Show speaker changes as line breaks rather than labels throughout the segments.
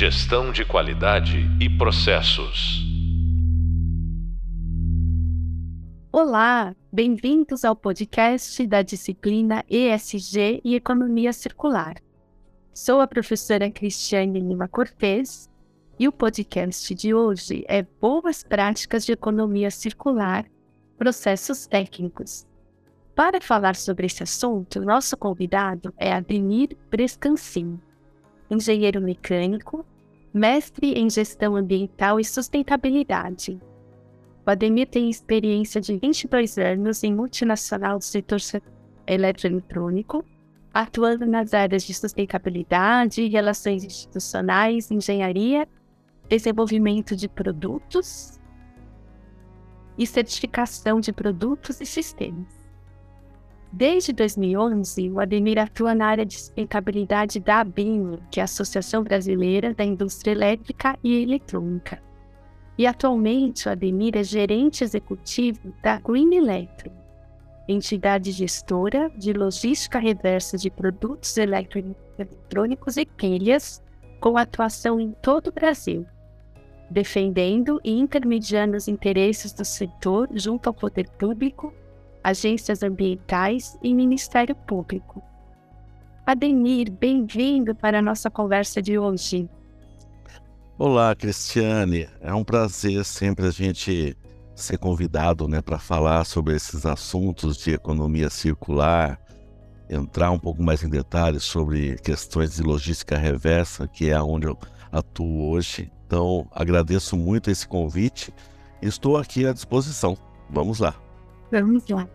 Gestão de qualidade e processos.
Olá, bem-vindos ao podcast da disciplina ESG e Economia Circular. Sou a professora Cristiane Lima Cortez e o podcast de hoje é Boas Práticas de Economia Circular, Processos Técnicos. Para falar sobre esse assunto, nosso convidado é Ademir Brescancin, engenheiro mecânico, mestre em gestão ambiental e sustentabilidade. O Ademir tem experiência de 22 anos em multinacional do setor eletroeletrônico, atuando nas áreas de sustentabilidade, relações institucionais, engenharia, desenvolvimento de produtos e certificação de produtos e sistemas. Desde 2011, o Ademir atua na área de sustentabilidade da ABIN, que é a Associação Brasileira da Indústria Elétrica e Eletrônica. E atualmente o Ademir é gerente executivo da Green Electro, entidade gestora de logística reversa de produtos eletrônicos e pilhas, com atuação em todo o Brasil, defendendo e intermediando os interesses do setor junto ao poder público agências ambientais e Ministério Público. Ademir, bem-vindo para a nossa conversa de hoje.
Olá, Cristiane. É um prazer sempre a gente ser convidado né, para falar sobre esses assuntos de economia circular, entrar um pouco mais em detalhes sobre questões de logística reversa, que é onde eu atuo hoje. Então, agradeço muito esse convite estou aqui à disposição. Vamos lá.
Vamos lá.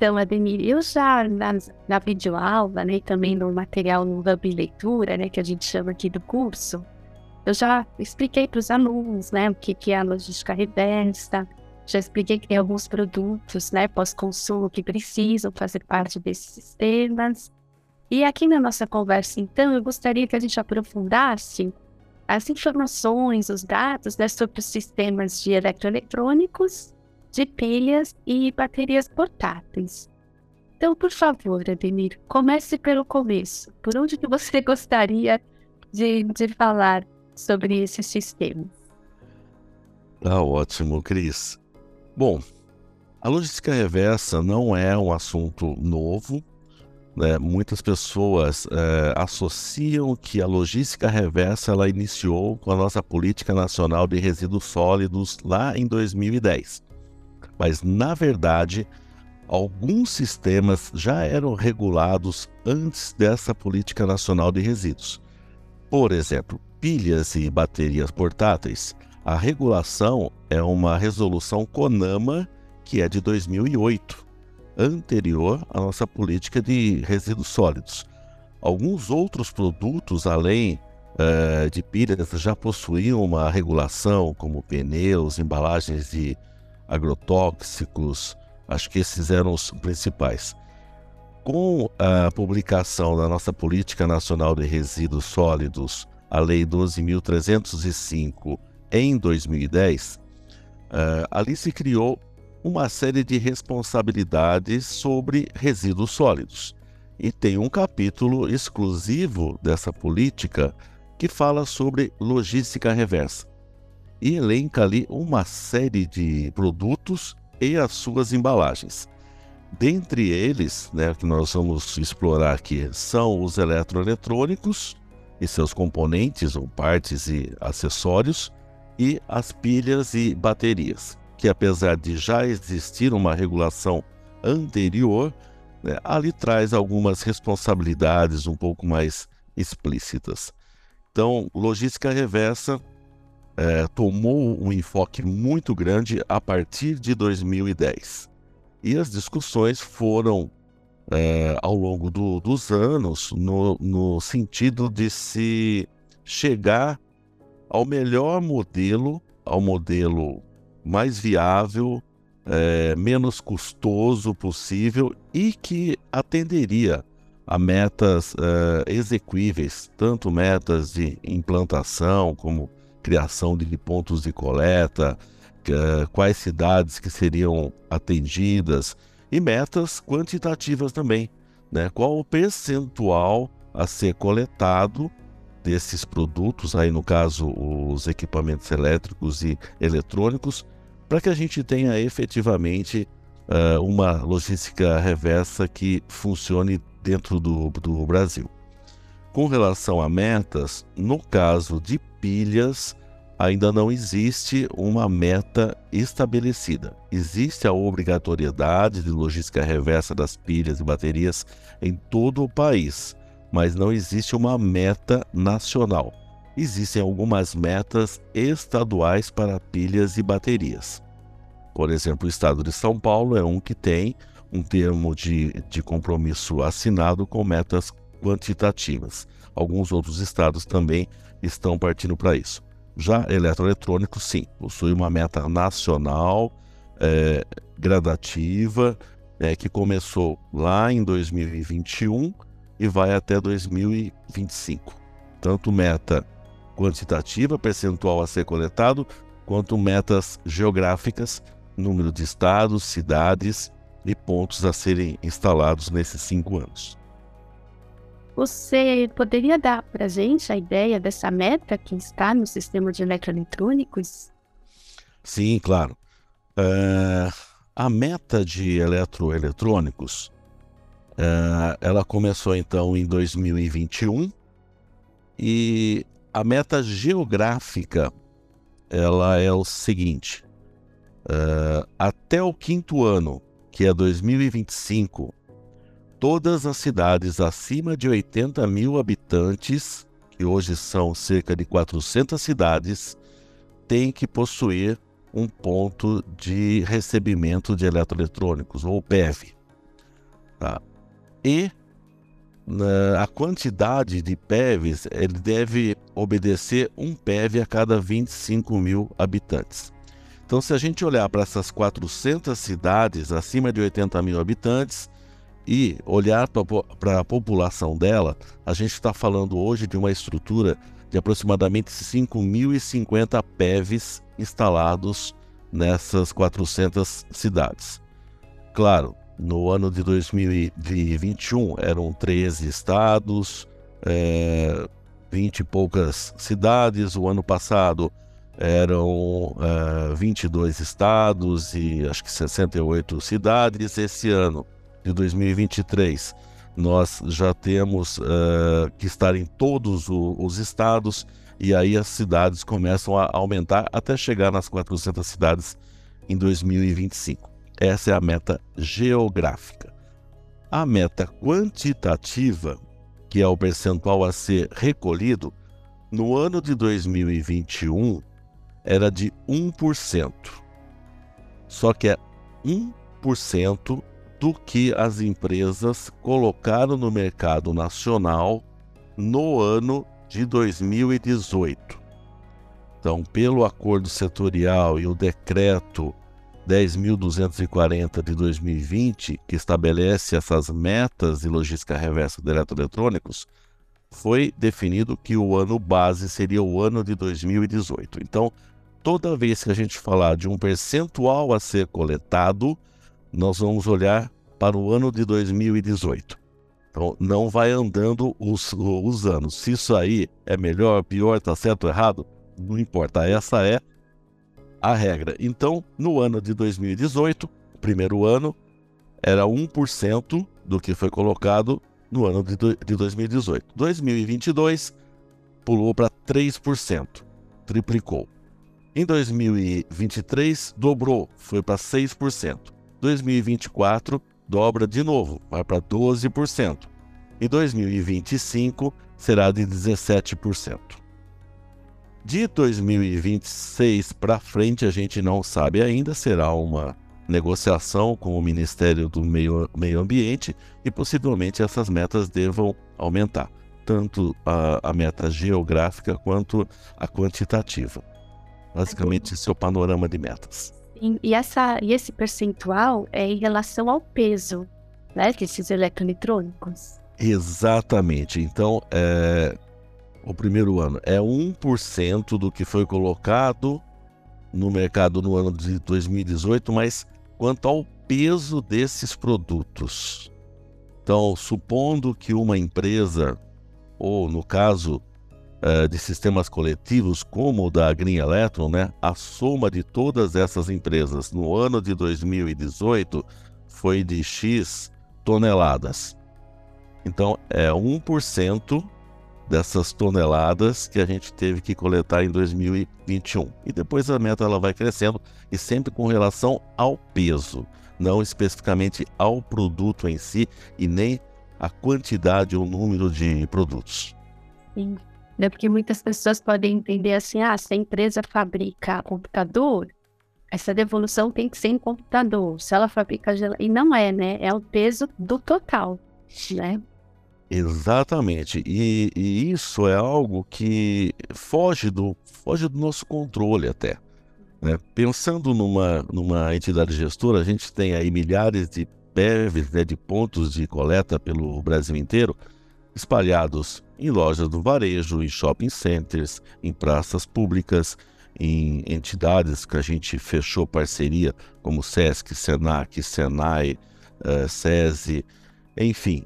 Então, Ademir, eu já na, na videoaula, né, e também no material no Hub Leitura, né, que a gente chama aqui do curso, eu já expliquei para os alunos, né, o que, que é a logística reversa, já expliquei que tem alguns produtos, né, pós-consumo que precisam fazer parte desses sistemas. E aqui na nossa conversa, então, eu gostaria que a gente aprofundasse as informações, os dados né, sobre os sistemas de eletroeletrônicos de pilhas e baterias portáteis. Então, por favor, Ademir, comece pelo começo. Por onde que você gostaria de, de falar sobre esses sistemas?
Ah, ótimo, Cris. Bom, a logística reversa não é um assunto novo. Né? Muitas pessoas é, associam que a logística reversa ela iniciou com a nossa política nacional de resíduos sólidos lá em 2010 mas na verdade, alguns sistemas já eram regulados antes dessa política nacional de resíduos. Por exemplo, pilhas e baterias portáteis. A regulação é uma resolução CONAMA que é de 2008, anterior à nossa política de resíduos sólidos. Alguns outros produtos, além uh, de pilhas, já possuíam uma regulação, como pneus, embalagens de agrotóxicos, acho que esses eram os principais. Com a publicação da nossa Política Nacional de Resíduos Sólidos, a Lei 12.305, em 2010, uh, eh, ali se criou uma série de responsabilidades sobre resíduos sólidos. E tem um capítulo exclusivo dessa política que fala sobre logística reversa e elenca ali uma série de produtos e as suas embalagens. Dentre eles, né, que nós vamos explorar aqui, são os eletroeletrônicos e seus componentes ou partes e acessórios, e as pilhas e baterias, que apesar de já existir uma regulação anterior, né, ali traz algumas responsabilidades um pouco mais explícitas. Então, logística reversa é, tomou um enfoque muito grande a partir de 2010. E as discussões foram, é, ao longo do, dos anos, no, no sentido de se chegar ao melhor modelo, ao modelo mais viável, é, menos custoso possível e que atenderia a metas é, execuíveis, tanto metas de implantação como criação de pontos de coleta, quais cidades que seriam atendidas e metas quantitativas também, né? Qual o percentual a ser coletado desses produtos, aí no caso os equipamentos elétricos e eletrônicos, para que a gente tenha efetivamente uh, uma logística reversa que funcione dentro do, do Brasil. Com relação a metas, no caso de pilhas, ainda não existe uma meta estabelecida. Existe a obrigatoriedade de logística reversa das pilhas e baterias em todo o país, mas não existe uma meta nacional. Existem algumas metas estaduais para pilhas e baterias. Por exemplo, o estado de São Paulo é um que tem um termo de, de compromisso assinado com metas quantitativas. Alguns outros estados também estão partindo para isso. Já eletroeletrônico, sim, possui uma meta nacional é, gradativa é, que começou lá em 2021 e vai até 2025. Tanto meta quantitativa, percentual a ser coletado, quanto metas geográficas, número de estados, cidades e pontos a serem instalados nesses cinco anos.
Você poderia dar para a gente a ideia dessa meta que está no sistema de eletroeletrônicos?
Sim, claro. Uh, a meta de eletroeletrônicos, uh, ela começou então em 2021 e a meta geográfica ela é o seguinte: uh, até o quinto ano, que é 2025, todas as cidades acima de 80 mil habitantes, que hoje são cerca de 400 cidades, têm que possuir um ponto de recebimento de eletroeletrônicos, ou PEV. Tá? E na, a quantidade de PEVs, ele deve obedecer um PEV a cada 25 mil habitantes. Então, se a gente olhar para essas 400 cidades acima de 80 mil habitantes, e olhar para a população dela, a gente está falando hoje de uma estrutura de aproximadamente 5.050 PEVs instalados nessas 400 cidades. Claro, no ano de 2021 eram 13 estados, é, 20 e poucas cidades. O ano passado eram é, 22 estados e acho que 68 cidades. Esse ano de 2023, nós já temos uh, que estar em todos o, os estados e aí as cidades começam a aumentar até chegar nas 400 cidades em 2025. Essa é a meta geográfica. A meta quantitativa, que é o percentual a ser recolhido, no ano de 2021 era de 1%. Só que é 1% do que as empresas colocaram no mercado nacional no ano de 2018. Então, pelo acordo setorial e o decreto 10.240 de 2020, que estabelece essas metas de logística reversa de eletroeletrônicos, foi definido que o ano base seria o ano de 2018. Então, toda vez que a gente falar de um percentual a ser coletado, nós vamos olhar para o ano de 2018. Então, não vai andando os, os anos. Se isso aí é melhor, pior, está certo errado, não importa. Essa é a regra. Então, no ano de 2018, o primeiro ano, era 1% do que foi colocado no ano de, de 2018. 2022 pulou para 3%, triplicou. Em 2023 dobrou, foi para 6%. 2024 dobra de novo, vai para 12%. Em 2025 será de 17%. De 2026 para frente, a gente não sabe ainda, será uma negociação com o Ministério do Meio, Meio Ambiente e possivelmente essas metas devam aumentar, tanto a, a meta geográfica quanto a quantitativa. Basicamente, esse é o panorama de metas.
E, essa, e esse percentual é em relação ao peso né, desses eletroeletrônicos.
Exatamente. Então, é, o primeiro ano é 1% do que foi colocado no mercado no ano de 2018, mas quanto ao peso desses produtos. Então, supondo que uma empresa, ou no caso, uh, de sistemas coletivos, como o da Green Electron, né, a soma de todas essas empresas no ano de 2018 foi de X toneladas. Então, é 1% dessas toneladas que a gente teve que coletar em 2021. E depois a meta ela vai crescendo e sempre com relação ao peso, não especificamente ao produto em si e nem a quantidade ou número de produtos.
Sim. É porque muitas pessoas podem entender assim, ah, se a empresa fabrica computador, essa devolução tem que ser em computador. Se ela fabrica geladeira, e não é, né? É o peso do total, né?
Exatamente. E, e, isso é algo que foge do, foge do nosso controle até. Né? Pensando numa, numa entidade gestora, a gente tem aí milhares de PEVs, né, de pontos de coleta pelo Brasil inteiro, espalhados em lojas do varejo, em shopping centers, em praças públicas, em entidades que a gente fechou parceria, como SESC, SENAC, SENAI, uh, SESI, enfim,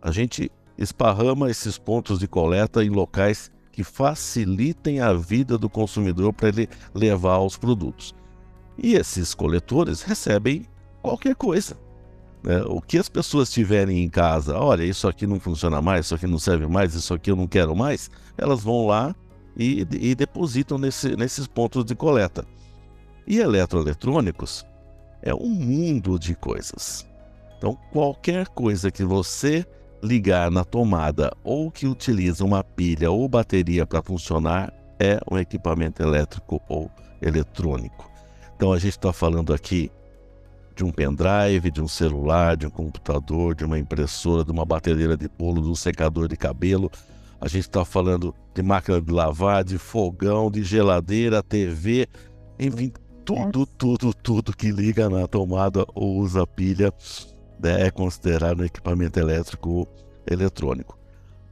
a gente esparrama esses pontos de coleta em locais que facilitem a vida do consumidor para ele levar os produtos. E esses coletores recebem qualquer coisa. Né? O que as pessoas tiverem em casa, olha, isso aqui não funciona mais, isso aqui não serve mais, isso aqui eu não quero mais, elas vão lá e, e depositam nesse, nesses pontos de coleta. E eletroeletrônicos é um mundo de coisas. Então, qualquer coisa que você ligar na tomada ou que utiliza uma pilha ou bateria para funcionar é um equipamento elétrico ou eletrônico. Então, a gente está falando aqui de um pendrive, de um celular, de um computador, de uma impressora, de uma batedeira de bolo, de um secador de cabelo. A gente está falando de máquina de lavar, de fogão, de geladeira, TV, enfim, tudo, tudo, tudo que liga na tomada ou usa pilha né, é considerado um equipamento elétrico eletrônico.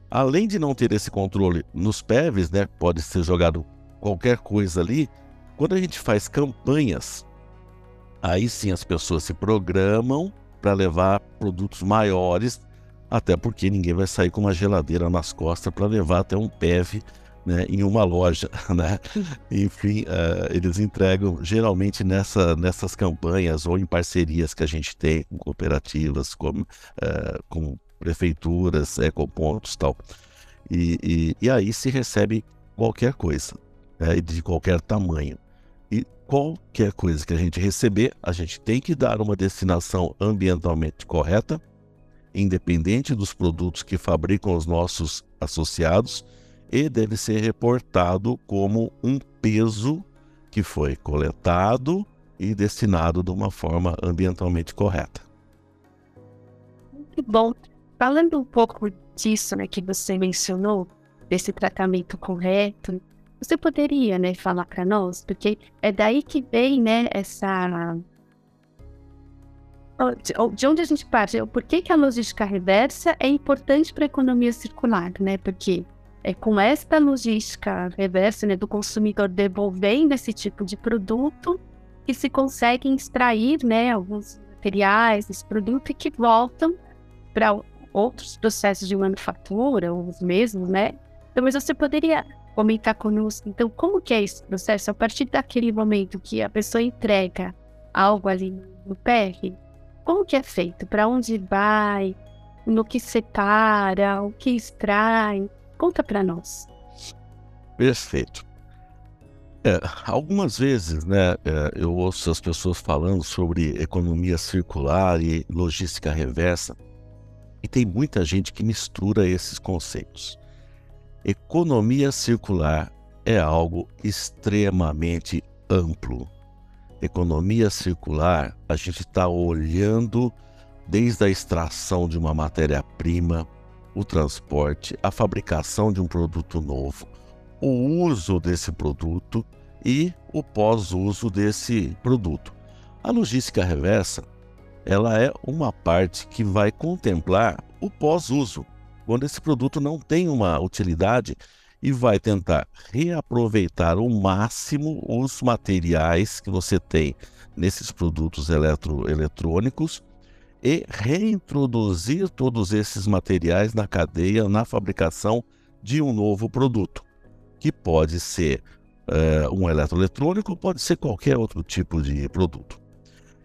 Além de não ter esse controle nos PEVs, né, pode ser jogado qualquer coisa ali, quando a gente faz campanhas Aí sim as pessoas se programam para levar produtos maiores, até porque ninguém vai sair com uma geladeira nas costas para levar até um PEV né, em uma loja, né? Enfim, uh, eles entregam geralmente nessa, nessas campanhas ou em parcerias que a gente tem com cooperativas, com, uh, com prefeituras, ecopontos tal. E, e, e aí se recebe qualquer coisa, né, de qualquer tamanho. E qualquer coisa que a gente receber, a gente tem que dar uma destinação ambientalmente correta, independente dos produtos que fabricam os nossos associados, e deve ser reportado como um peso que foi coletado e destinado de uma forma ambientalmente correta.
Muito bom. Falando um pouco disso né, que você mencionou, desse tratamento correto, você poderia, né, falar para nós? Porque é daí que vem, né, essa de onde a gente parte? Por que, que a logística reversa é importante para a economia circular, né? Porque é com esta logística reversa, né, do consumidor devolvendo esse tipo de produto que se consegue extrair, né, alguns materiais desse produto e que voltam para outros processos de manufatura, os mesmos, né? Então, mas você poderia comentar conosco. Então, como que é esse processo? A partir daquele momento que a pessoa entrega algo ali no PR, como que é feito? Para onde vai? No que separa? O que extrai? Conta para nós.
Perfeito. É, algumas vezes, né, é, eu ouço as pessoas falando sobre economia circular e logística reversa, e tem muita gente que mistura esses conceitos. Economia circular é algo extremamente amplo. Economia circular, a gente está olhando desde a extração de uma matéria-prima, o transporte, a fabricação de um produto novo, o uso desse produto e o pós-uso desse produto. A logística reversa, ela é uma parte que vai contemplar o pós-uso, quando esse produto não tem uma utilidade e vai tentar reaproveitar ao máximo os materiais que você tem nesses produtos eletroeletrônicos e reintroduzir todos esses materiais na cadeia, na fabricação de um novo produto. que pode ser é, um eletroeletrônico, pode ser qualquer outro tipo de produto.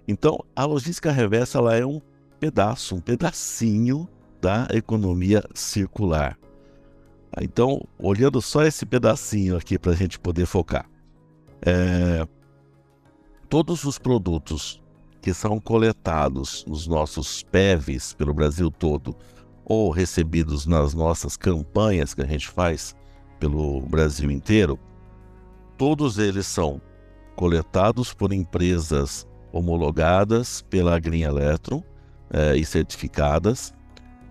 Então, a logística reversa ela é um pedaço, um pedacinho da economia circular. Então, olhando só esse pedacinho aqui para a gente poder focar, é, todos os produtos que são coletados nos nossos PEVs pelo Brasil todo ou recebidos nas nossas campanhas que a gente faz pelo Brasil inteiro, todos eles são coletados por empresas homologadas pela Green Electron é, e certificadas.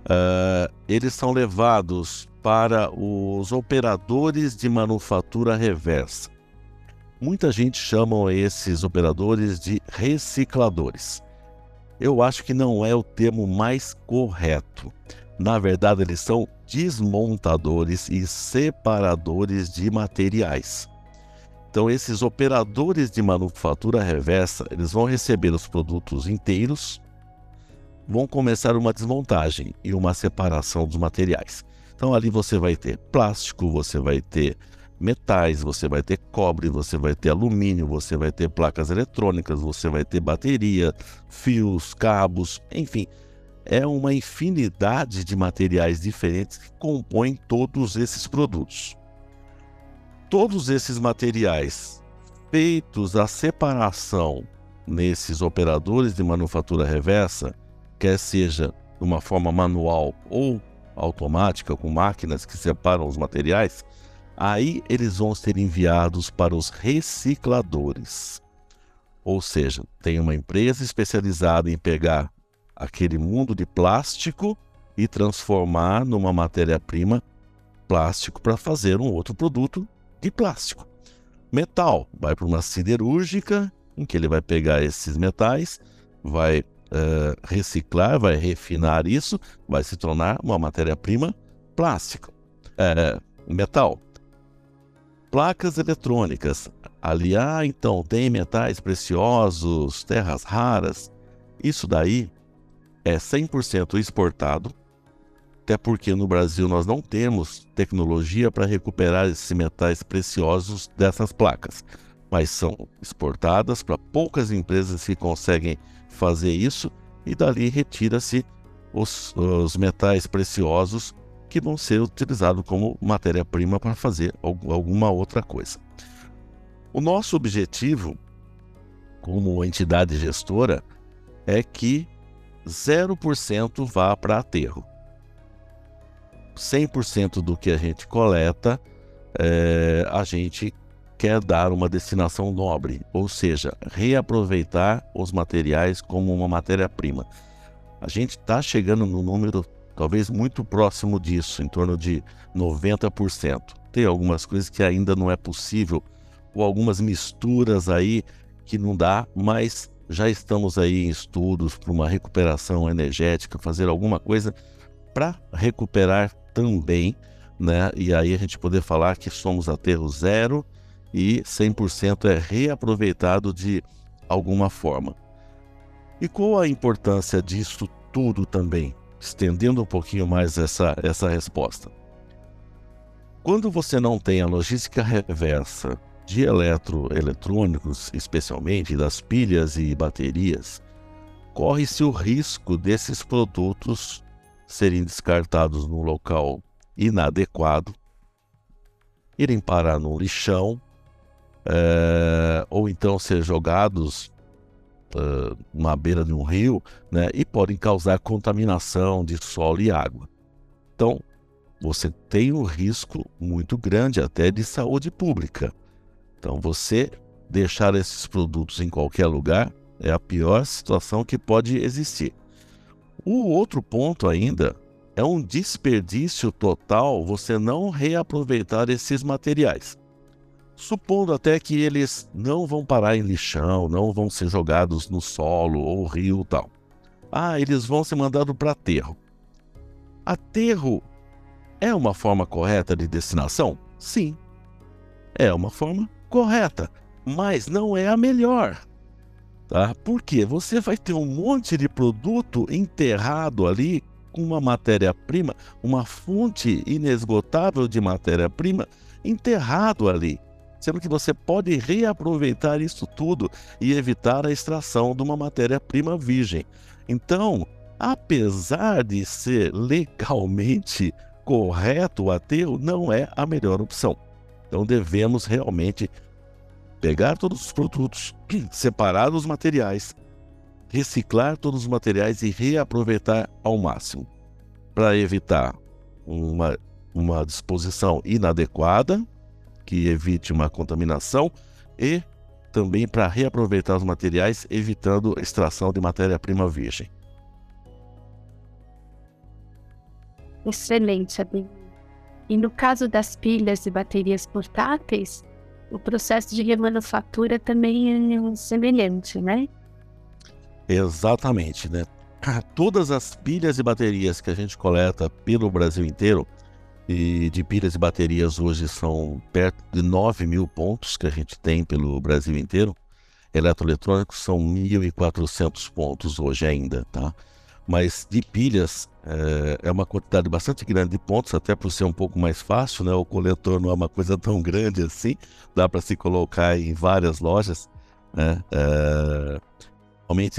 É, eles são levados para os operadores de manufatura reversa. Muita gente chama esses operadores de recicladores. Eu acho que não é o termo mais correto. Na verdade, eles são desmontadores e separadores de materiais. Então, esses operadores de manufatura reversa, eles vão receber os produtos inteiros, vão começar uma desmontagem e uma separação dos materiais. Então, ali você vai ter plástico, você vai ter metais, você vai ter cobre, você vai ter alumínio, você vai ter placas eletrônicas, você vai ter bateria, fios, cabos, enfim, é uma infinidade de materiais diferentes que compõem todos esses produtos. Todos esses materiais feitos a separação nesses operadores de manufatura reversa, quer seja de uma forma manual ou automática, com máquinas que separam os materiais, Aí eles vão ser enviados para os recicladores. Ou seja, tem uma empresa especializada em pegar aquele mundo de plástico e transformar numa matéria-prima plástico para fazer um outro produto de plástico. Metal vai para uma siderúrgica, em que ele vai pegar esses metais, vai uh, reciclar, vai refinar isso, vai se tornar uma matéria-prima plástica. Uh, metal placas eletrônicas. Ali, ah, então tem metais preciosos, terras raras. Isso daí é 100% exportado, até porque no Brasil nós não temos tecnologia para recuperar esses metais preciosos dessas placas, mas são exportadas para poucas empresas que conseguem fazer isso e dali retira-se os, os metais preciosos que vão ser utilizados como matéria-prima para fazer alguma outra coisa. O nosso objetivo, como entidade gestora, é que 0% vá para aterro. 100% do que a gente coleta, é, a gente quer dar uma destinação nobre, ou seja, reaproveitar os materiais como uma matéria-prima. A gente está chegando no número talvez muito próximo disso, em torno de 90%. Tem algumas coisas que ainda não é possível, ou algumas misturas aí que não dá, mas já estamos aí em estudos para uma recuperação energética, fazer alguma coisa para recuperar também, né? E aí a gente poder falar que somos aterro zero e 100% é reaproveitado de alguma forma. E qual a importância disso tudo também? estendendo um pouquinho mais essa, essa resposta. Quando você não tem a logística reversa de eletroeletrônicos, especialmente das pilhas e baterias, corre-se o risco desses produtos serem descartados num local inadequado, irem parar no lixão, é, ou então ser jogados uh, na beira de um rio, né, e podem causar contaminação de solo e água. Então, você tem um risco muito grande até de saúde pública. Então, você deixar esses produtos em qualquer lugar é a pior situação que pode existir. O outro ponto ainda é um desperdício total você não reaproveitar esses materiais supondo até que eles não vão parar em lixão, não vão ser jogados no solo ou rio tal. Ah, eles vão ser mandados para aterro. Aterro é uma forma correta de destinação? Sim, é uma forma correta, mas não é a melhor. Tá? Porque você vai ter um monte de produto enterrado ali com uma matéria-prima, uma fonte inesgotável de matéria-prima enterrado ali, sendo que você pode reaproveitar isso tudo e evitar a extração de uma matéria-prima virgem. Então, apesar de ser legalmente correto o aterro, não é a melhor opção. Então devemos realmente pegar todos os produtos, separar os materiais, reciclar todos os materiais e reaproveitar ao máximo, para evitar uma, uma disposição inadequada, que evite uma contaminação, e também para reaproveitar os materiais, evitando a extração de matéria-prima virgem.
Excelente, Ademir. E no caso das pilhas e baterias portáteis, o processo de remanufatura também é semelhante, né?
Exatamente, né? Todas as pilhas e baterias que a gente coleta pelo Brasil inteiro, e de pilhas e baterias hoje são perto de 9 mil pontos que a gente tem pelo Brasil inteiro. Eletroeletrônicos são 1.400 pontos hoje ainda, tá? Mas de pilhas é, é, uma quantidade bastante grande de pontos, até por ser um pouco mais fácil, né? O coletor não é uma coisa tão grande assim, dá para se colocar em várias lojas, né? É,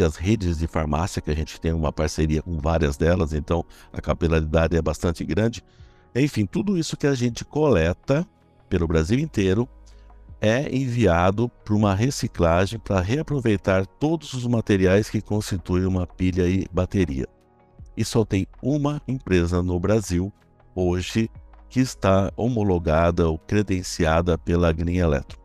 as redes de farmácia, que a gente tem uma parceria com várias delas, então a capilaridade é bastante grande. Enfim, tudo isso que a gente coleta pelo Brasil inteiro é enviado para uma reciclagem para reaproveitar todos os materiais que constituem uma pilha e bateria. E só tem uma empresa no Brasil hoje que está homologada ou credenciada pela Green Electro.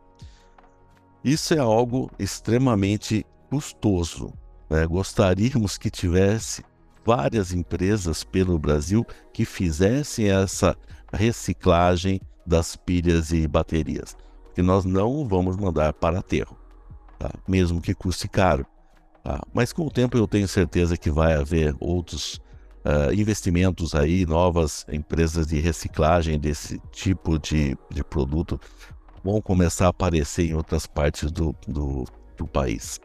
Isso é algo extremamente custoso. Né? Gostaríamos que tivesse várias empresas pelo Brasil que fizessem essa reciclagem das pilhas e baterias que nós não vamos mandar para aterro, tá? mesmo que custe caro. Tá? Mas com o tempo eu tenho certeza que vai haver outros uh, investimentos aí, novas empresas de reciclagem desse tipo de, de produto vão começar a aparecer em outras partes do, do, do país.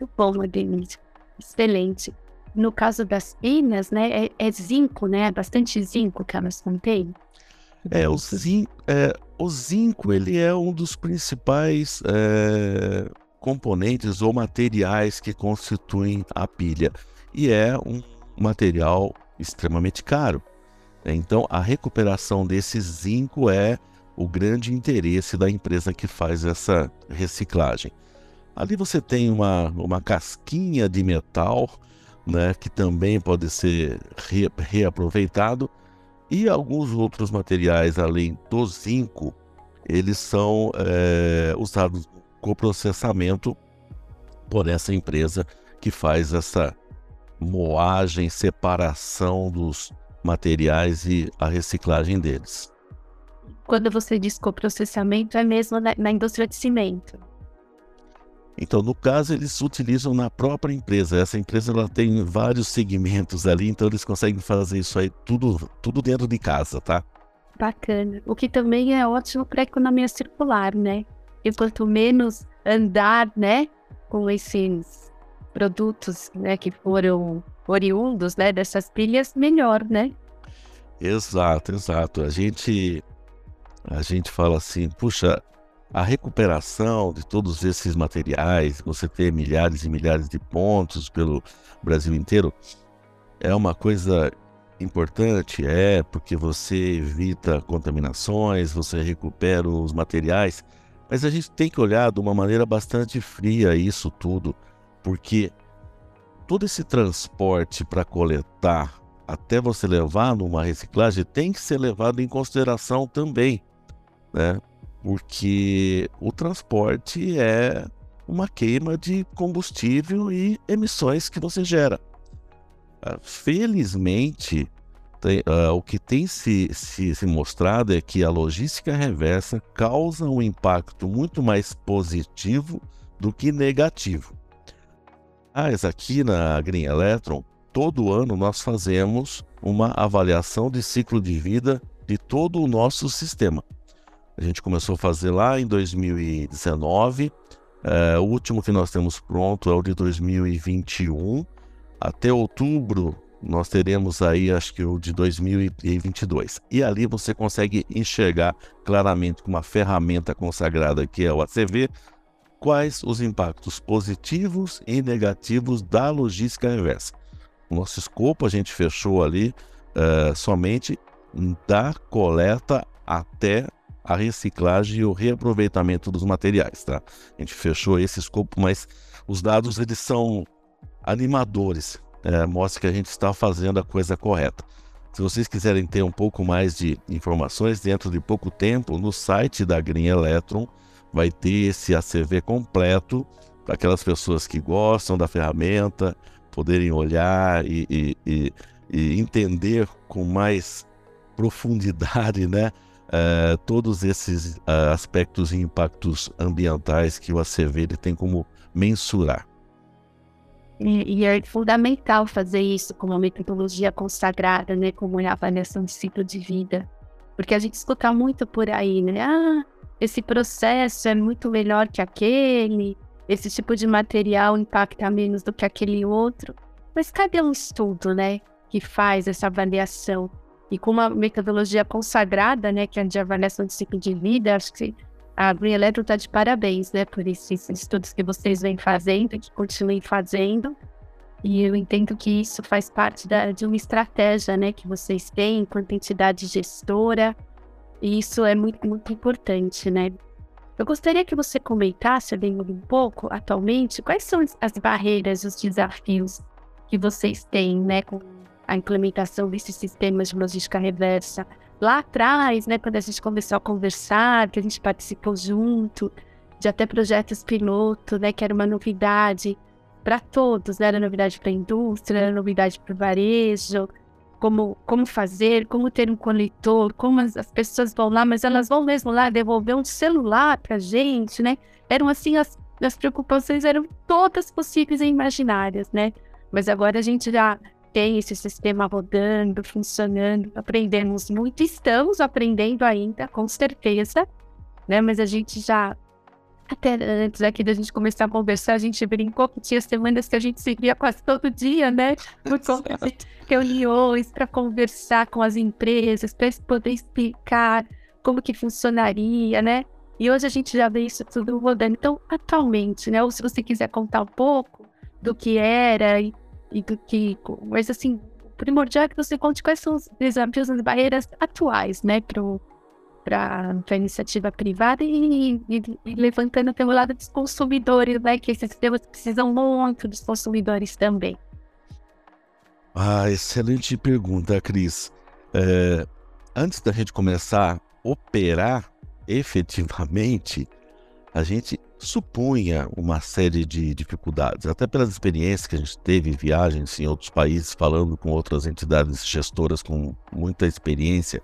Muito bom, Denise. Excelente. No caso das pilhas, né, é, é zinco, né? É bastante zinco que elas contêm.
É, o zinco, é, o zinco ele é um dos principais é, componentes ou materiais que constituem a pilha e é um material extremamente caro. Então, a recuperação desse zinco é o grande interesse da empresa que faz essa reciclagem. Ali você tem uma, uma casquinha de metal, né, que também pode ser re, reaproveitado e alguns outros materiais, além do zinco, eles são é, usados com processamento por essa empresa que faz essa moagem, separação dos materiais e a reciclagem deles.
Quando você diz coprocessamento, é mesmo na, na indústria de cimento.
Então, no caso, eles utilizam na própria empresa. Essa empresa ela tem vários segmentos ali, então eles conseguem fazer isso aí tudo, tudo dentro de casa, tá?
Bacana. O que também é ótimo para a economia circular, né? E quanto menos andar, né, com esses produtos, né, que foram oriundos, né, dessas pilhas, melhor, né?
Exato, exato. A gente a gente fala assim, puxa, a recuperação de todos esses materiais, você ter milhares e milhares de pontos pelo Brasil inteiro, é uma coisa importante, é porque você evita contaminações, você recupera os materiais, mas a gente tem que olhar de uma maneira bastante fria isso tudo, porque todo esse transporte para coletar até você levar numa reciclagem tem que ser levado em consideração também, né? Porque o transporte é uma queima de combustível e emissões que você gera. Ah, felizmente, tem, uh, o que tem se, se, se, mostrado é que a logística reversa causa um impacto muito mais positivo do que negativo. Mas aqui na Green Electron, todo ano nós fazemos uma avaliação de ciclo de vida de todo o nosso sistema. A gente começou a fazer lá em 2019. É, o último que nós temos pronto é o de 2021. até outubro nós teremos aí, acho que o de 2022. E ali você consegue enxergar claramente com uma ferramenta consagrada que é o ACV, quais os impactos positivos e negativos da logística reversa. O nosso escopo a gente fechou ali uh, somente da coleta até a reciclagem e o reaproveitamento dos materiais, tá? A gente fechou esse escopo, mas os dados eles são animadores, é, mostra que a gente está fazendo a coisa correta. Se vocês quiserem ter um pouco mais de informações, dentro de pouco tempo, no site da Green Electron vai ter esse ACV completo para aquelas pessoas que gostam da ferramenta poderem olhar e, e, e, e entender com mais profundidade, né? Uh, todos esses uh, aspectos e impactos ambientais que o ACV tem como mensurar.
E, e, é fundamental fazer isso com uma metodologia consagrada, né, como é a avaliação de ciclo de vida, porque a gente escuta muito por aí, né, ah, esse processo é muito melhor que aquele, esse tipo de material impacta menos do que aquele outro, mas cadê um estudo, né, que faz essa avaliação? E com uma metodologia consagrada, né, que é de avaliação de ciclo de vida, acho que a Green Electron está de parabéns, né, por esses estudos que vocês vêm fazendo e que continuem fazendo. E eu entendo que isso faz parte da, de uma estratégia, né, que vocês têm enquanto entidade gestora. E isso é muito, muito importante, né. Eu gostaria que você comentasse bem um pouco, atualmente, quais são as barreiras, os desafios que vocês têm, né, com a implementação desses sistemas de logística reversa. Lá atrás, né, quando a gente começou a conversar, que a gente participou junto, de até projetos piloto, né, que era uma novidade para todos, né, era novidade para a indústria, era novidade para o varejo, como, como fazer, como ter um coletor, como as, as, pessoas vão lá, mas elas vão mesmo lá devolver um celular para gente, né? Eram assim, as, as preocupações eram todas possíveis e imaginárias, né? Mas agora a gente já tem esse sistema rodando, funcionando, aprendemos muito, estamos aprendendo ainda, com certeza, né? Mas a gente já, até antes aqui da gente começar a conversar, a gente brincou que tinha semanas que a gente se via quase todo dia, né? Por conta de reuniões para conversar com as empresas, para poder explicar como que funcionaria, né? E hoje a gente já vê isso tudo rodando. Então, atualmente, né? Ou se você quiser contar um pouco do que era e e que. Mas assim, primordial é que você conte quais são os desafios as barreiras atuais, né, para a iniciativa privada e, e, e, levantando pelo lado dos consumidores, né, que esses sistemas precisam muito dos consumidores também.
Ah, excelente pergunta, Cris. É, antes da gente começar a operar efetivamente, a gente supunha uma série de dificuldades, até pelas experiências que a gente teve em viagens em outros países, falando com outras entidades gestoras com muita experiência,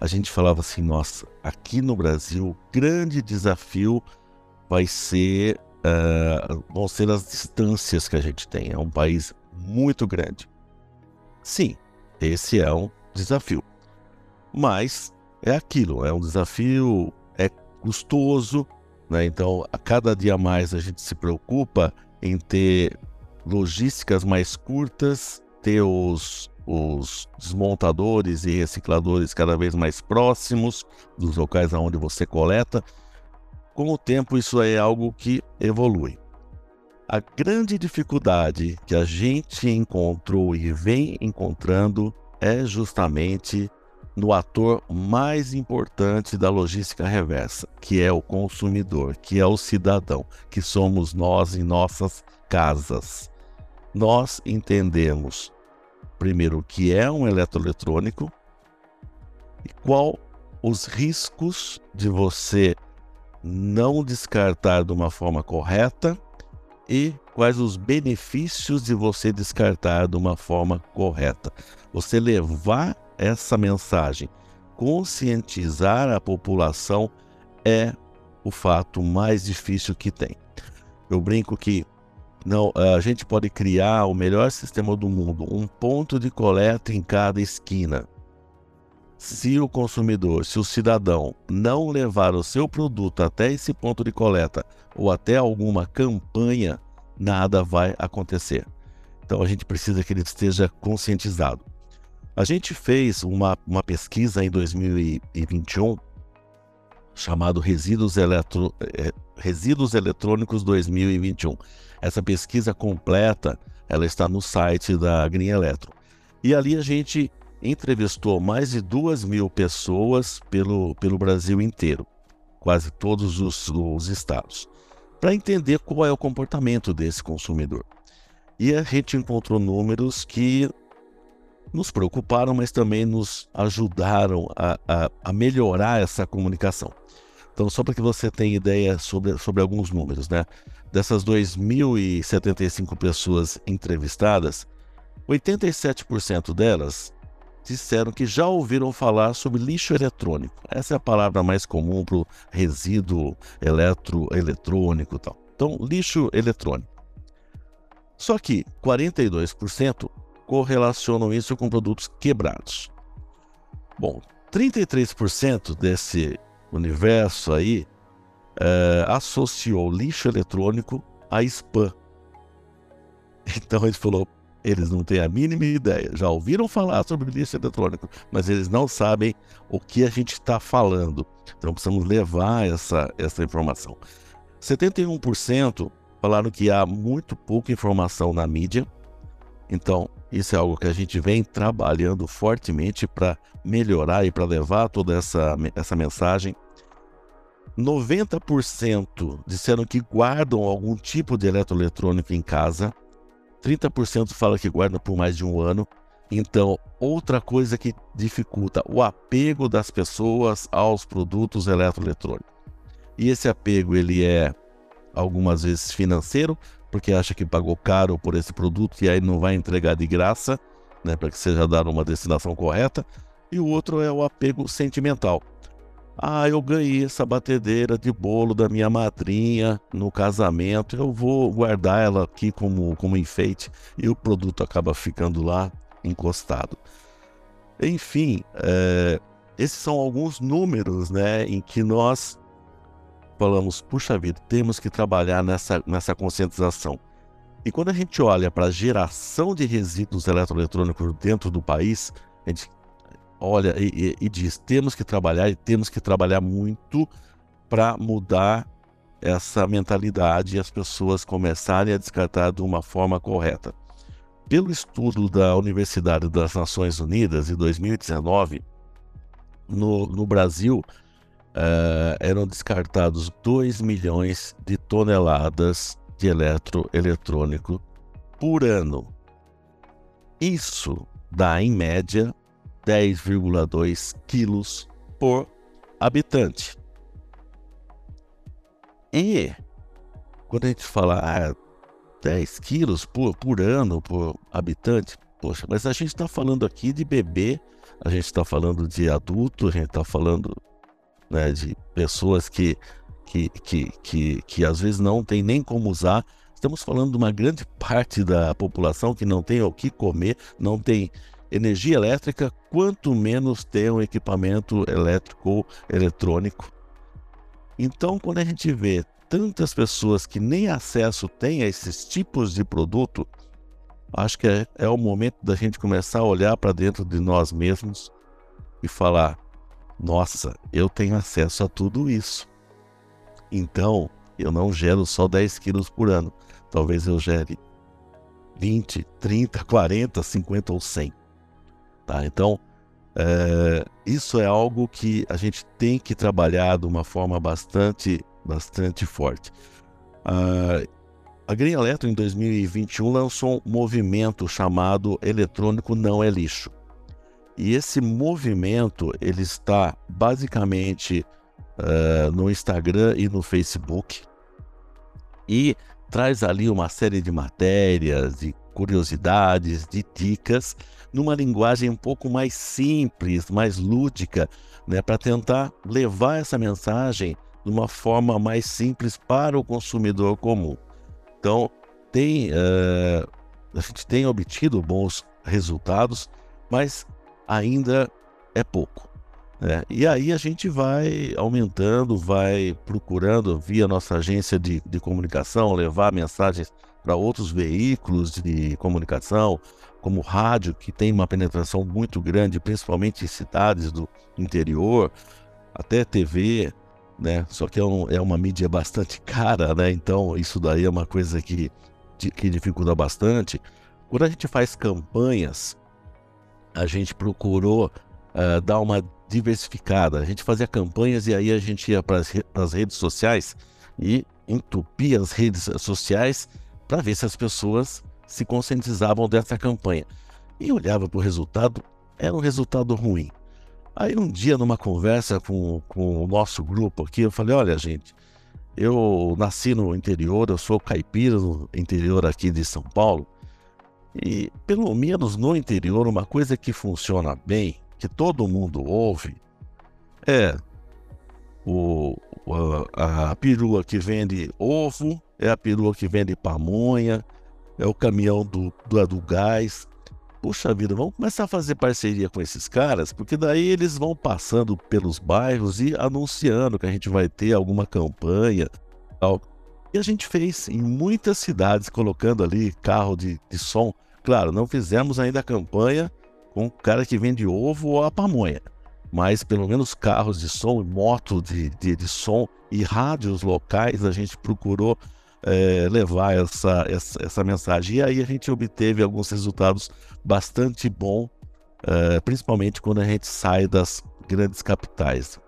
a gente falava assim: nossa, aqui no Brasil, o grande desafio vai ser, uh, vão ser as distâncias que a gente tem. É um país muito grande. Sim, esse é um desafio. Mas é aquilo, é um desafio, é custoso, né? Então, a cada dia mais a gente se preocupa em ter logísticas mais curtas, ter os, os desmontadores e recicladores cada vez mais próximos dos locais aonde você coleta. Com o tempo, isso é algo que evolui. A grande dificuldade que a gente encontrou e vem encontrando é justamente no ator mais importante da logística reversa, que é o consumidor, que é o cidadão, que somos nós em nossas casas. Nós entendemos primeiro o que é um eletroeletrônico e qual os riscos de você não descartar de uma forma correta e quais os benefícios de você descartar de uma forma correta. Você levar essa mensagem. Conscientizar a população é o fato mais difícil que tem. Eu brinco que não, a gente pode criar o melhor sistema do mundo, um ponto de coleta em cada esquina. Se o consumidor, se o cidadão não levar o seu produto até esse ponto de coleta ou até alguma campanha, nada vai acontecer. Então a gente precisa que ele esteja conscientizado. A gente fez uma, uma pesquisa em 2021 chamado Resíduos, Eletro, é, Resíduos Eletrônicos 2021. Essa pesquisa completa ela está no site da Green Electro. E ali a gente entrevistou mais de duas mil pessoas pelo, pelo Brasil inteiro, quase todos os, os estados, para entender qual é o comportamento desse consumidor. E a gente encontrou números que nos preocuparam, mas também nos ajudaram a, a, a melhorar essa comunicação. Então, só para que você tenha ideia sobre, sobre alguns números, né? Dessas 2.075 pessoas entrevistadas, 87% delas disseram que já ouviram falar sobre lixo eletrônico. Essa é a palavra mais comum para o resíduo eletro, eletrônico e tal. Então, lixo eletrônico. Só que 42% correlacionam isso com produtos quebrados. Bom, 33% desse universo aí é, associou lixo eletrônico a spam. Então ele falou: eles não têm a mínima ideia, já ouviram falar sobre lixo eletrônico, mas eles não sabem o que a gente está falando. Então precisamos levar essa, essa informação. 71% falaram que há muito pouca informação na mídia. Então, isso é algo que a gente vem trabalhando fortemente para melhorar e para levar toda essa, essa mensagem. 90% disseram que guardam algum tipo de eletroeletrônico em casa. 30% fala que guardam por mais de um ano. Então, outra coisa que dificulta o apego das pessoas aos produtos eletroeletrônicos. E esse apego ele é algumas vezes financeiro, porque acha que pagou caro por esse produto e aí não vai entregar de graça, né, para que seja dado uma destinação correta. E o outro é o apego sentimental. Ah, eu ganhei essa batedeira de bolo da minha madrinha no casamento, eu vou guardar ela aqui como, como enfeite e o produto acaba ficando lá encostado. Enfim, é, esses são alguns números né, em que nós falamos, puxa vida, temos que trabalhar nessa, nessa conscientização. E quando a gente olha para a geração de resíduos eletroeletrônicos dentro do país, a gente olha e, e, e diz: temos que trabalhar e temos que trabalhar muito para mudar essa mentalidade e as pessoas começarem a descartar de uma forma correta. Pelo estudo da Universidade das Nações Unidas de 2019, no, no Brasil uh, eram descartados 2 milhões de toneladas de eletroeletrônico por ano. Isso dá, em média, 10,2 quilos por habitante. E quando a gente fala ah, 10 quilos por, por ano por habitante, poxa, mas a gente está falando aqui de bebê, a gente está falando de adulto, a gente está falando né, de pessoas que, que, que, que, que às vezes não tem nem como usar. Estamos falando de uma grande parte da população que não tem o que comer, não tem energia elétrica, quanto menos ter um equipamento elétrico ou eletrônico. Então, quando a gente vê tantas pessoas que nem acesso têm a esses tipos de produto, acho que é, é o momento da gente começar a olhar para dentro de nós mesmos e falar: nossa, eu tenho acesso a tudo isso. Então, eu não gero só 10 quilos por ano. Talvez eu gere 20, 30, 40, 50 ou 100. Tá? Então, é, isso é algo que a gente tem que trabalhar de uma forma bastante, bastante forte. Uh, a Green Electro, em 2021, lançou um movimento chamado Eletrônico Não é Lixo. E esse movimento ele está basicamente uh, no Instagram e no Facebook e traz ali uma série de matérias, de curiosidades, de dicas numa linguagem um pouco mais simples, mais lúdica, né, para tentar levar essa mensagem de uma forma mais simples para o consumidor comum. Então, tem, uh, a gente tem obtido bons resultados, mas ainda é pouco. Né? E aí a gente vai aumentando, vai procurando, via nossa agência de, de comunicação, levar mensagens para outros veículos de comunicação, como rádio, que tem uma penetração muito grande, principalmente em cidades do interior, até TV, né? Só que é, um, é uma mídia bastante cara, né? Então isso daí é uma coisa que, que dificulta bastante. Quando a gente faz campanhas, a gente procurou uh, dar uma diversificada. A gente fazia campanhas e aí a gente ia para as redes sociais e entupia as redes sociais para ver se as pessoas se conscientizavam dessa campanha. E olhava para o resultado, era um resultado ruim. Aí um dia, numa conversa com, com o nosso grupo aqui, eu falei: olha, gente, eu nasci no interior, eu sou caipira no interior aqui de São Paulo. E pelo menos no interior, uma coisa que funciona bem que todo mundo ouve é o, a, a perua que vende ovo, é a perua que vende pamonha, é o caminhão do, do, do gás. Puxa vida, vamos começar a fazer parceria com esses caras, porque daí eles vão passando pelos bairros e anunciando que a gente vai ter alguma campanha. Tal. E a gente fez em muitas cidades, colocando ali carro de, de som. Claro, não fizemos ainda a campanha com o cara que vende ovo ou a pamonha. Mas pelo menos carros de som, moto de, de, de som e rádios locais a gente procurou é, levar essa, essa, essa, mensagem. E aí a gente obteve alguns resultados bastante bons, é, principalmente quando a gente sai das grandes capitais.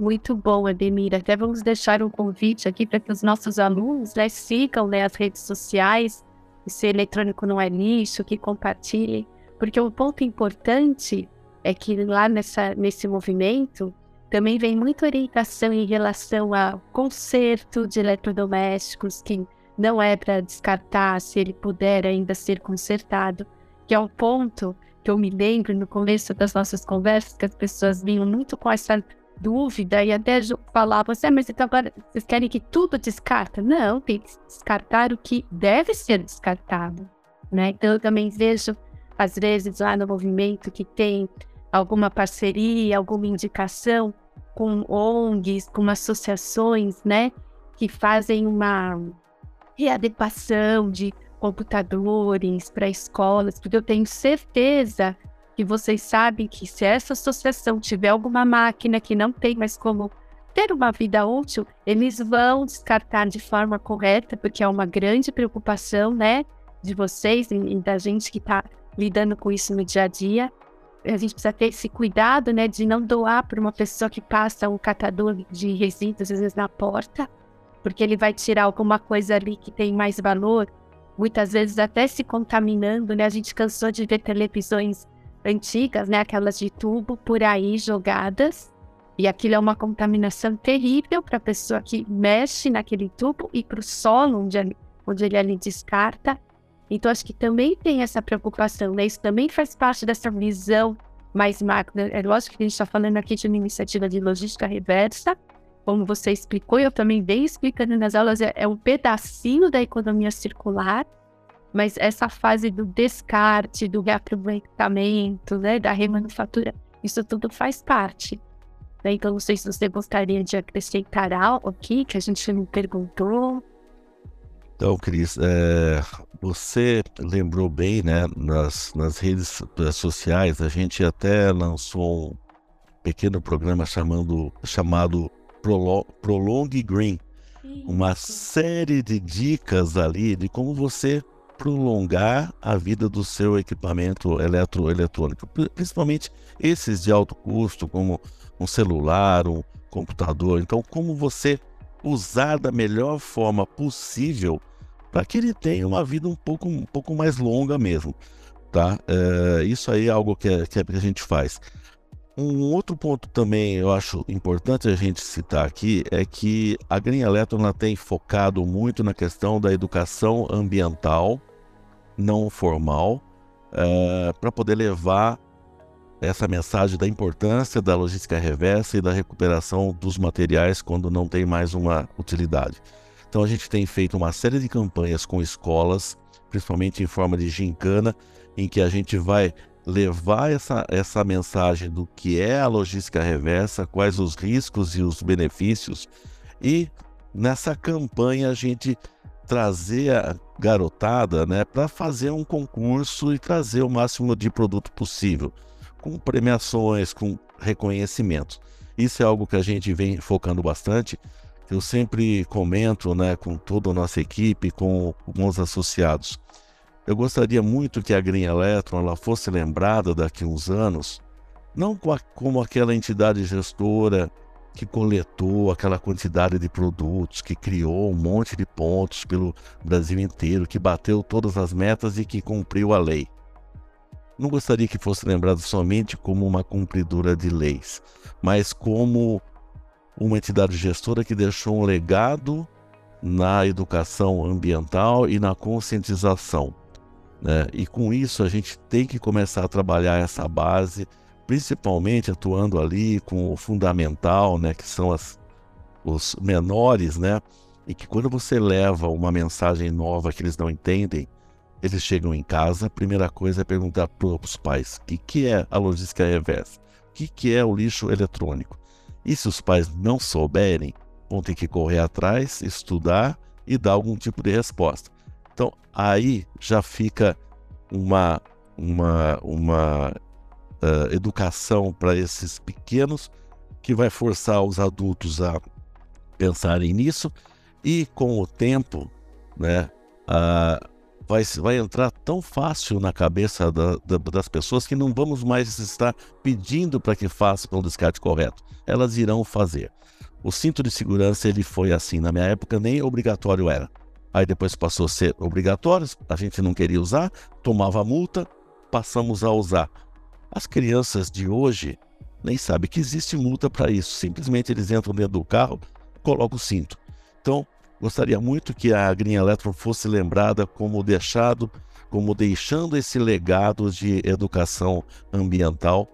Muito bom, Ademir. Até vamos deixar um convite aqui para que os nossos alunos né, sigam né, as redes sociais, se eletrônico não é lixo, que compartilhem porque o ponto importante é que lá nessa, nesse movimento também vem muita orientação em relação ao conserto de eletrodomésticos, que não é para descartar se ele puder ainda ser consertado, que é um ponto que eu me lembro no começo das nossas conversas, que as pessoas vinham muito com essa dúvida e até assim, ah, mas então agora vocês querem que tudo descarta? Não, tem que descartar o que deve ser descartado, né? Então eu também vejo às vezes lá no movimento que tem alguma parceria, alguma indicação com ONGs, com associações, né, que fazem uma readequação de computadores para escolas, porque eu tenho certeza que vocês sabem que se essa associação tiver alguma máquina que não tem mais como ter uma vida útil, eles vão descartar de forma correta, porque é uma grande preocupação, né, de vocês e da gente que está lidando com isso no dia a dia. A gente precisa ter esse cuidado, né, de não doar para uma pessoa que passa um catador de resíduos, às vezes, na porta, porque ele vai tirar alguma coisa ali que tem mais valor, muitas vezes até se contaminando, né? A gente cansou de ver televisões antigas, né, aquelas de tubo por aí jogadas, e aquilo é uma contaminação terrível para a pessoa que mexe naquele tubo e para o solo onde, onde ele ali descarta. Então, acho que também tem essa preocupação, né? Isso também faz parte dessa visão mais macro. É lógico que a gente está falando aqui de uma iniciativa de logística reversa, como você explicou, e eu também venho explicando nas aulas, é, é um pedacinho da economia circular, mas essa fase do descarte, do reaproveitamento, né, da remanufatura, isso tudo faz parte. Né? Então, não sei se você gostaria de acrescentar algo aqui que a gente me perguntou.
Então, Cris, é, você lembrou bem, né? Nas, nas redes sociais, a gente até lançou um pequeno programa chamando, chamado Prolong, Prolong Green. Uma série de dicas ali de como você prolongar a vida do seu equipamento eletroeletrônico, principalmente esses de alto custo, como um celular, um computador. Então, como você usar da melhor forma possível para que ele tenha uma vida um pouco, um pouco mais longa mesmo. Tá? É, isso aí é algo que, é, que a gente faz. Um outro ponto também eu acho importante a gente citar aqui é que a Green Electron tem focado muito na questão da educação ambiental não formal é, para poder levar essa mensagem da importância da logística reversa e da recuperação dos materiais quando não tem mais uma utilidade. Então a gente tem feito uma série de campanhas com escolas, principalmente em forma de gincana, em que a gente vai levar essa, essa mensagem do que é a logística reversa, quais os riscos e os benefícios, e nessa campanha a gente trazer a garotada né, para fazer um concurso e trazer o máximo de produto possível, com premiações, com reconhecimentos. Isso é algo que a gente vem focando bastante. Eu sempre comento né, com toda a nossa equipe, com, os associados. Eu gostaria muito que a Green Electron ela fosse lembrada daqui uns anos, não como aquela entidade gestora que coletou aquela quantidade de produtos, que criou um monte de pontos pelo Brasil inteiro, que bateu todas as metas e que cumpriu a lei. Não gostaria que fosse lembrado somente como uma cumpridora de leis, mas como uma entidade gestora que deixou um legado na educação ambiental e na conscientização. Né? E com isso a gente tem que começar a trabalhar essa base principalmente atuando ali com o fundamental, né, que são as, os menores, né, e que quando você leva uma mensagem nova que eles não entendem, eles chegam em casa, a primeira coisa é perguntar para os pais o que, que é a logística reversa, o que, que é o lixo eletrônico. E se os pais não souberem, vão ter que correr atrás, estudar e dar algum tipo de resposta. Então aí já fica uma, uma, uma uh, educação para esses pequenos, que vai forçar os adultos a pensarem nisso, e com o tempo, né, uh, vai, vai entrar tão fácil na cabeça da, da, das pessoas que não vamos mais estar pedindo para que façam o descarte correto. Elas irão fazer. O cinto de segurança ele foi assim. Na minha época nem obrigatório era. Aí depois passou a ser obrigatório, a gente não queria usar, tomava multa, passamos a usar. As crianças de hoje nem sabem que existe multa para isso. Simplesmente eles entram dentro do carro, colocam o cinto. Então, gostaria muito que a Green Electron fosse lembrada como deixado, como deixando esse legado de educação ambiental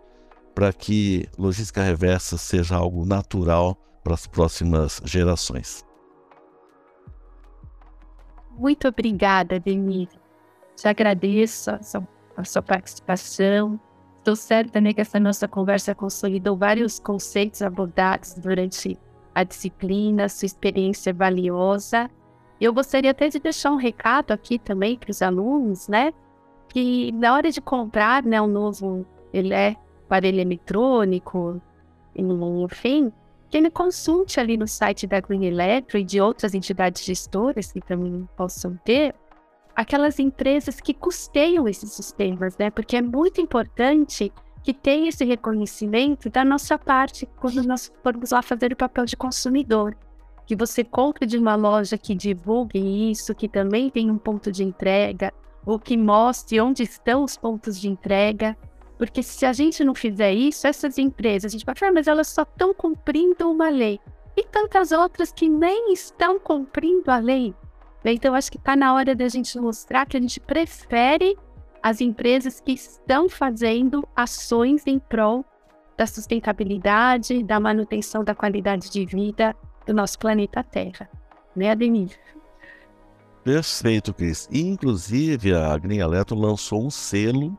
para que logística reversa seja algo natural para as próximas gerações.
Muito obrigada, Denise. Te agradeço a sua, a sua participação, Estou certa né, que essa nossa conversa consolidou vários conceitos abordados durante a disciplina, sua experiência é valiosa. Eu gostaria até de deixar um recado aqui também para os alunos, né? Que na hora de comprar né, um novo ele é aparelho eletrônico, enfim, que ele consulte ali no site da Green Electro e de outras entidades gestoras que também possam ter, aquelas empresas que custeiam esses sistemas, né? Porque é muito importante que tenha esse reconhecimento da nossa parte quando nós formos lá fazer o papel de consumidor. Que você compre de uma loja que divulgue isso, que também tem um ponto de entrega, ou que mostre onde estão os pontos de entrega. Porque se a gente não fizer isso, essas empresas, a gente vai falar, mas elas só estão cumprindo uma lei. E tantas outras que nem estão cumprindo a lei. Então, acho que está na hora da gente mostrar que a gente prefere as empresas que estão fazendo ações em prol da sustentabilidade, da manutenção da qualidade de vida do nosso planeta Terra. Né, Ademir?
Perfeito, Cris. Inclusive, a Green Electro lançou um selo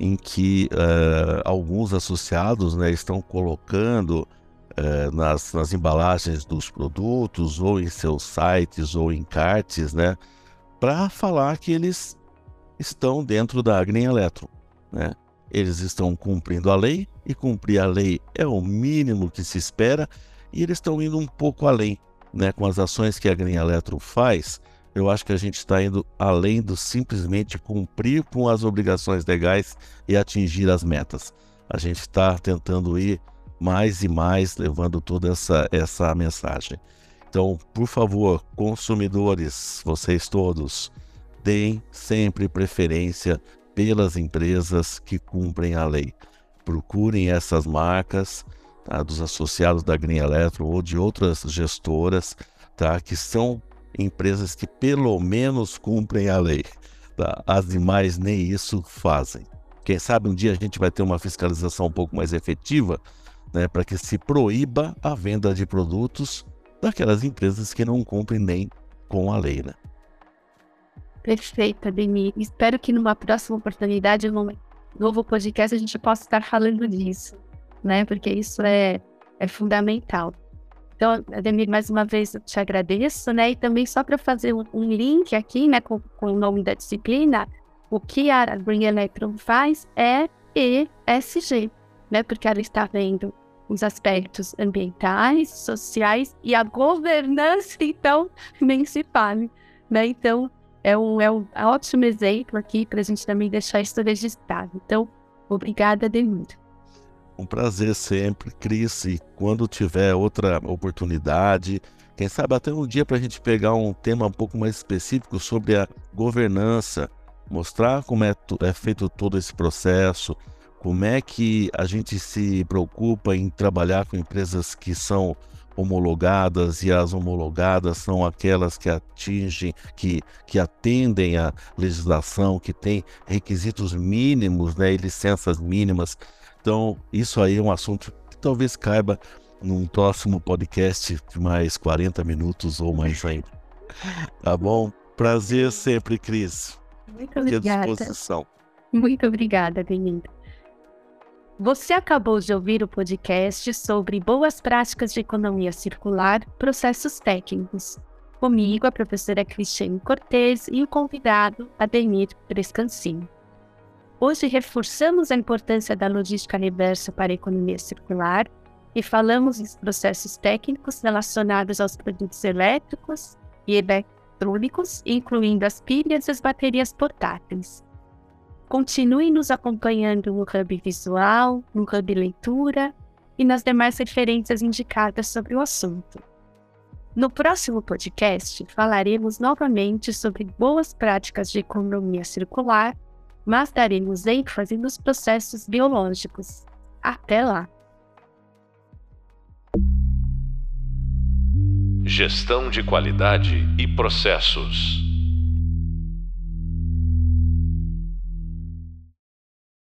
em que uh, alguns associados né, estão colocando é, nas, nas, embalagens dos produtos, ou em seus sites, ou em cartes, né? Para falar que eles estão dentro da Green Electron, né? Eles estão cumprindo a lei, e cumprir a lei é o mínimo que se espera, e eles estão indo um pouco além, né? Com as ações que a Green Electron faz, eu acho que a gente está indo além do simplesmente cumprir com as obrigações legais e atingir as metas. A gente está tentando ir mais e mais levando toda essa, essa mensagem. Então, por favor, consumidores, vocês todos, deem sempre preferência pelas empresas que cumprem a lei. Procurem essas marcas tá, dos associados da Green Electro ou de outras gestoras, tá, que são empresas que pelo menos cumprem a lei. Tá? As demais nem isso fazem. Quem sabe um dia a gente vai ter uma fiscalização um pouco mais efetiva né, para que se proíba a venda de produtos daquelas empresas que não cumprem nem com a lei. Né?
Perfeito, Ademir. Espero que numa próxima oportunidade novo podcast a gente possa estar falando disso, né? Porque isso é, é fundamental. Então, Ademir, mais uma vez eu te agradeço, né? E também só para fazer um, um, link aqui, né, com, com, o nome da disciplina, o que a Green Electron faz é ESG, né? Porque ela está vendo os aspectos ambientais, sociais e a governança, então, fale, né? Então, é um, é um ótimo exemplo aqui para a gente também deixar isso registrado. Então, obrigada, Ademir.
Um prazer sempre, Cris. E quando tiver outra oportunidade, quem sabe até um dia para a gente pegar um tema um pouco mais específico sobre a governança, mostrar como é, é feito todo esse processo, como é que a gente se preocupa em trabalhar com empresas que são homologadas e as homologadas são aquelas que atingem, que, que atendem à legislação, que têm requisitos mínimos né, e licenças mínimas então, isso aí é um assunto que talvez caiba num próximo podcast de mais 40 minutos ou mais ainda. Tá bom? Prazer sempre, Cris.
Muito obrigada. Muito obrigada, Benita. Você acabou de ouvir o podcast sobre boas práticas de economia circular, processos técnicos. Comigo, a professora Cristiane Cortes e o convidado Ademir Prescancini. Hoje reforçamos a importância da logística reversa para a economia circular e falamos dos processos técnicos relacionados aos produtos elétricos e eletrônicos, incluindo as pilhas e as baterias portáteis. Continue nos acompanhando no Hub Visual, no Hub Leitura e nas demais referências indicadas sobre o assunto. No próximo podcast, falaremos novamente sobre boas práticas de economia circular mas daremos ênfase nos processos biológicos. Até lá!
Gestão de qualidade e processos.